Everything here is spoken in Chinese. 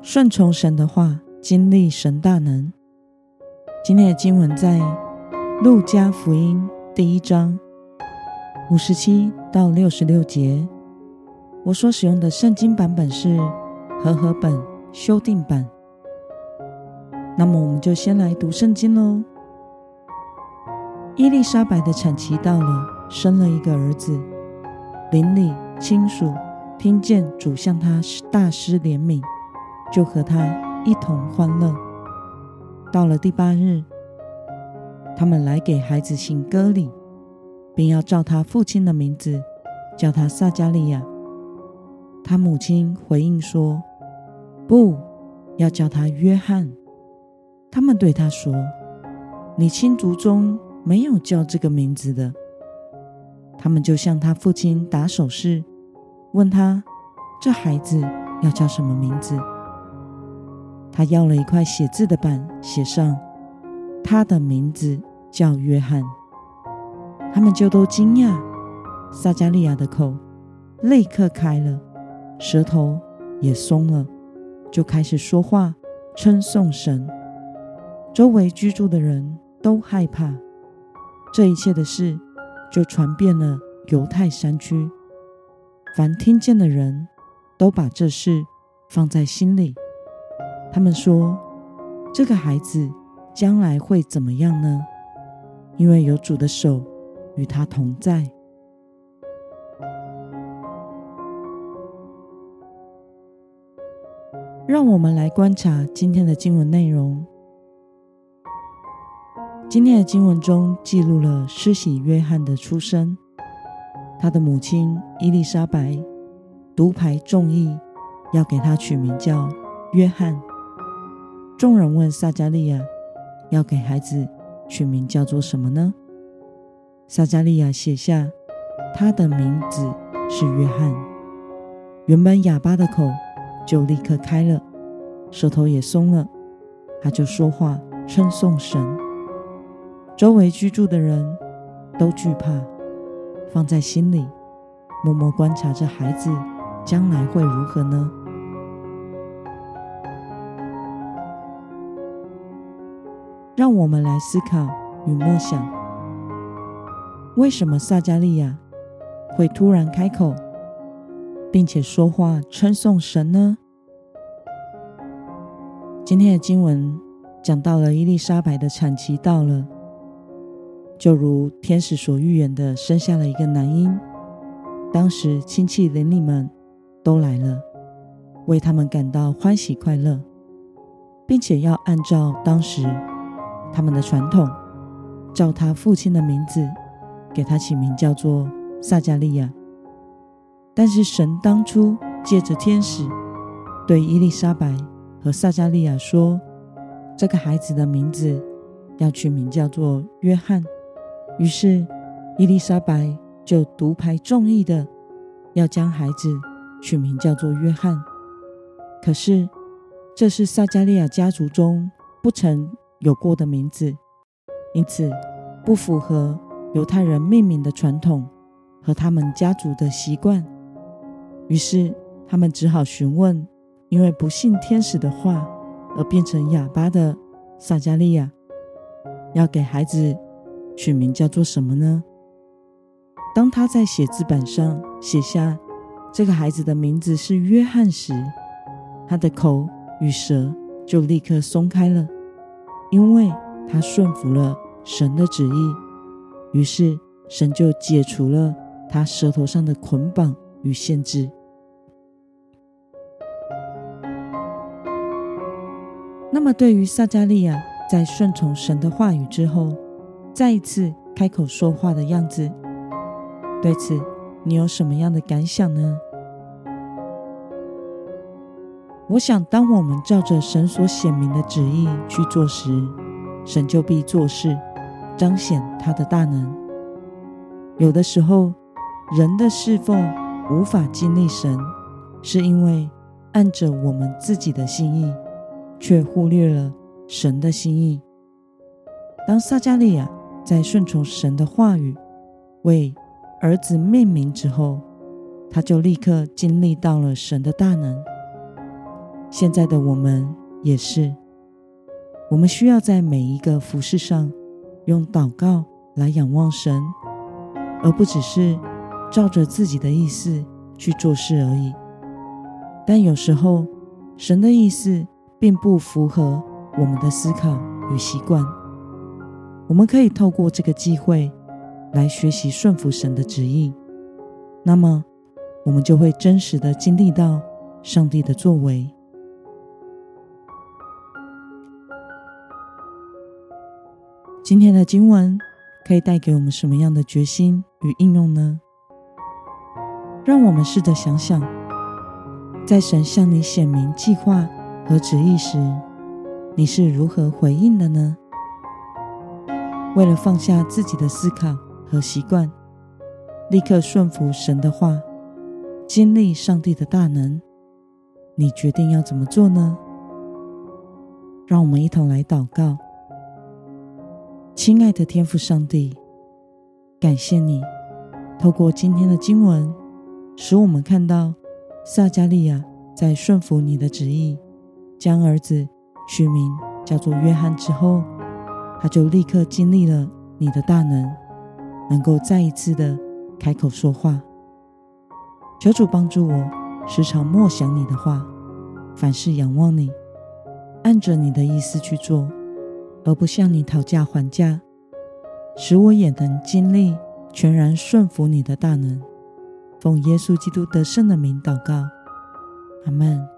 顺从神的话，经历神大能。今天的经文在路加福音第一章五十七到六十六节。我所使用的圣经版本是和合本修订版。那么，我们就先来读圣经喽。伊丽莎白的产期到了，生了一个儿子。邻里亲属听见主向他大施怜悯。就和他一同欢乐。到了第八日，他们来给孩子行割礼，并要照他父亲的名字，叫他撒迦利亚。他母亲回应说：“不，要叫他约翰。”他们对他说：“你亲族中没有叫这个名字的。”他们就向他父亲打手势，问他：“这孩子要叫什么名字？”他要了一块写字的板，写上他的名字叫约翰。他们就都惊讶。撒迦利亚的口立刻开了，舌头也松了，就开始说话，称颂神。周围居住的人都害怕。这一切的事就传遍了犹太山区。凡听见的人都把这事放在心里。他们说：“这个孩子将来会怎么样呢？因为有主的手与他同在。”让我们来观察今天的经文内容。今天的经文中记录了施洗约翰的出生，他的母亲伊丽莎白独排众议，要给他取名叫约翰。众人问撒迦利亚，要给孩子取名叫做什么呢？撒迦利亚写下他的名字是约翰。原本哑巴的口就立刻开了，舌头也松了，他就说话称颂神。周围居住的人都惧怕，放在心里，默默观察着孩子将来会如何呢？让我们来思考与默想：为什么撒迦利亚会突然开口，并且说话称颂神呢？今天的经文讲到了伊丽莎白的产期到了，就如天使所预言的，生下了一个男婴。当时亲戚邻里们都来了，为他们感到欢喜快乐，并且要按照当时。他们的传统，照他父亲的名字，给他起名叫做撒迦利亚。但是神当初借着天使对伊丽莎白和撒迦利亚说，这个孩子的名字要取名叫做约翰。于是伊丽莎白就独排众议的要将孩子取名叫做约翰。可是这是撒迦利亚家族中不曾有过的名字，因此不符合犹太人命名的传统和他们家族的习惯。于是他们只好询问，因为不信天使的话而变成哑巴的撒迦利亚，要给孩子取名叫做什么呢？当他在写字板上写下这个孩子的名字是约翰时，他的口与舌就立刻松开了。因为他顺服了神的旨意，于是神就解除了他舌头上的捆绑与限制。那么，对于撒迦利亚在顺从神的话语之后，再一次开口说话的样子，对此你有什么样的感想呢？我想，当我们照着神所显明的旨意去做时，神就必做事，彰显他的大能。有的时候，人的侍奉无法经历神，是因为按着我们自己的心意，却忽略了神的心意。当撒迦利亚在顺从神的话语，为儿子命名之后，他就立刻经历到了神的大能。现在的我们也是，我们需要在每一个服饰上用祷告来仰望神，而不只是照着自己的意思去做事而已。但有时候，神的意思并不符合我们的思考与习惯，我们可以透过这个机会来学习顺服神的旨意，那么我们就会真实的经历到上帝的作为。今天的经文可以带给我们什么样的决心与应用呢？让我们试着想想，在神向你显明计划和旨意时，你是如何回应的呢？为了放下自己的思考和习惯，立刻顺服神的话，经历上帝的大能，你决定要怎么做呢？让我们一同来祷告。亲爱的天父上帝，感谢你透过今天的经文，使我们看到撒迦利亚在顺服你的旨意，将儿子取名叫做约翰之后，他就立刻经历了你的大能，能够再一次的开口说话。求主帮助我，时常默想你的话，凡事仰望你，按着你的意思去做。而不向你讨价还价，使我也能经历全然顺服你的大能。奉耶稣基督得胜的名祷告，阿门。